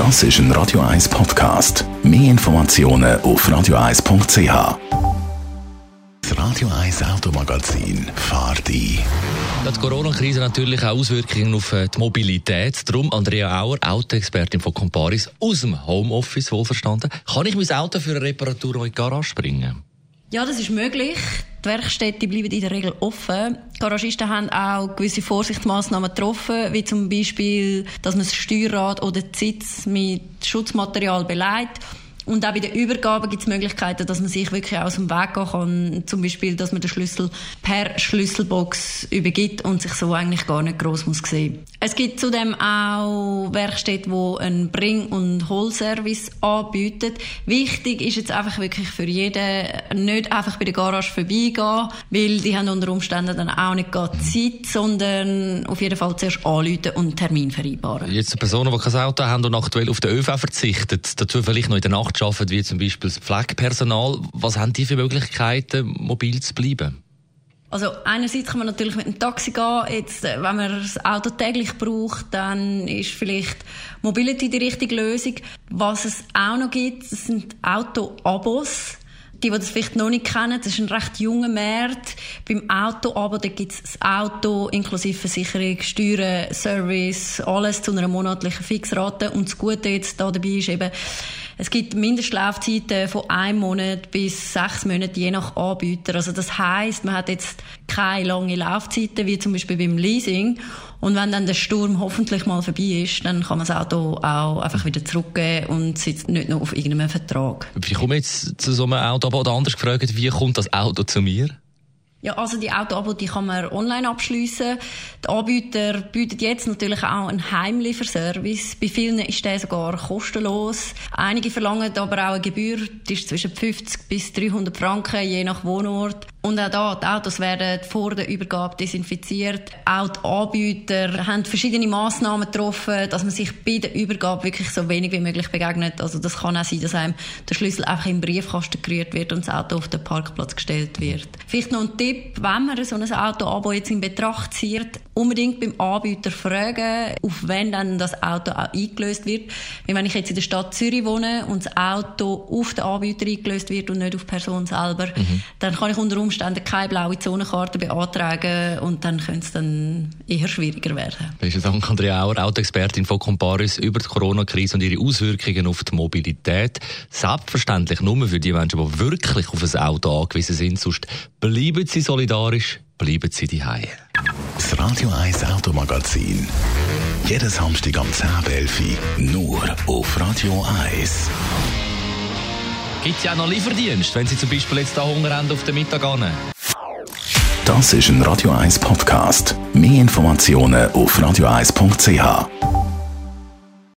Das ist ein Radio 1 Podcast. Mehr Informationen auf radio1.ch. Das Radio 1 Automagazin fahrt ein. Die Corona-Krise natürlich auch Auswirkungen auf äh, die Mobilität. Darum Andrea Auer, Autoexpertin von Comparis, aus dem Homeoffice wohlverstanden. Kann ich mein Auto für eine Reparatur in die Garage bringen? Ja, das ist möglich. Die Werkstätten bleiben in der Regel offen. Die Garagisten haben auch gewisse Vorsichtsmaßnahmen getroffen, wie zum Beispiel, dass man das Steuerrad oder die Sitz mit Schutzmaterial beleidigt und auch bei der Übergabe gibt es Möglichkeiten, dass man sich wirklich aus dem Weg gehen kann. Zum Beispiel, dass man den Schlüssel per Schlüsselbox übergibt und sich so eigentlich gar nicht groß muss sehen. Es gibt zudem auch Werkstätten, die einen Bring- und Holservice anbieten. Wichtig ist jetzt einfach wirklich für jeden, nicht einfach bei der Garage vorbeigehen, weil die haben unter Umständen dann auch nicht gerade Zeit, sondern auf jeden Fall zuerst anrufen und einen Termin vereinbaren. Jetzt Personen, die kein Auto haben und aktuell auf den ÖV verzichten, dazu vielleicht noch in der Nacht arbeiten, wie zum Beispiel das Pflegepersonal. Was haben die für Möglichkeiten, mobil zu bleiben? Also einerseits kann man natürlich mit dem Taxi gehen. Jetzt, äh, wenn man das Auto täglich braucht, dann ist vielleicht Mobility die richtige Lösung. Was es auch noch gibt, sind Auto-Abos. Die, die das vielleicht noch nicht kennen, das ist ein recht junger Markt. Beim Auto-Abo, da gibt es das Auto inklusive Versicherung, Steuern, Service, alles zu einer monatlichen Fixrate. Und das Gute jetzt da dabei ist eben, es gibt Mindestlaufzeiten von einem Monat bis sechs Monaten, je nach Anbieter. Also das heißt, man hat jetzt keine lange Laufzeiten, wie zum Beispiel beim Leasing. Und wenn dann der Sturm hoffentlich mal vorbei ist, dann kann man das Auto auch einfach wieder zurückgeben und sitzt nicht noch auf irgendeinem Vertrag. Wie komme jetzt zu so einem Auto? Oder anders gefragt, wie kommt das Auto zu mir? Ja, also die Autoabo, die kann man online abschließen. Die Anbieter bieten jetzt natürlich auch einen Heimlieferservice. Bei vielen ist der sogar kostenlos. Einige verlangen aber auch eine Gebühr, die ist zwischen 50 bis 300 Franken, je nach Wohnort. Und auch da, die Autos werden vor der Übergabe desinfiziert. Auch die Anbieter haben verschiedene Massnahmen getroffen, dass man sich bei der Übergabe wirklich so wenig wie möglich begegnet. Also das kann auch sein, dass einem der Schlüssel einfach im Briefkasten gerührt wird und das Auto auf den Parkplatz gestellt wird. Vielleicht noch ein Tipp, wenn man so ein Auto-Abo jetzt in Betracht zieht, unbedingt beim Anbieter fragen, auf wen dann das Auto auch eingelöst wird. Weil wenn ich jetzt in der Stadt Zürich wohne und das Auto auf den Anbieter eingelöst wird und nicht auf die Person selber, mhm. dann kann ich unter Umständen keine blaue Zonenkarte beantragen und dann könnte es dann eher schwieriger werden. Besten Dank, Andrea Auer, Autoexpertin von Comparis über die Corona-Krise und ihre Auswirkungen auf die Mobilität. Selbstverständlich nur für die Menschen, die wirklich auf ein Auto angewiesen sind, sonst bleiben sie solidarisch, bleiben sie die Das Radio 1 Automagazin. Jeden Samstag am 10.11 nur auf Radio 1. Gibt es ja auch noch Lieferdienst, wenn Sie zum Beispiel jetzt da Hunger haben auf den Mittag an? Das ist ein Radio 1 Podcast. Mehr Informationen auf radio1.ch.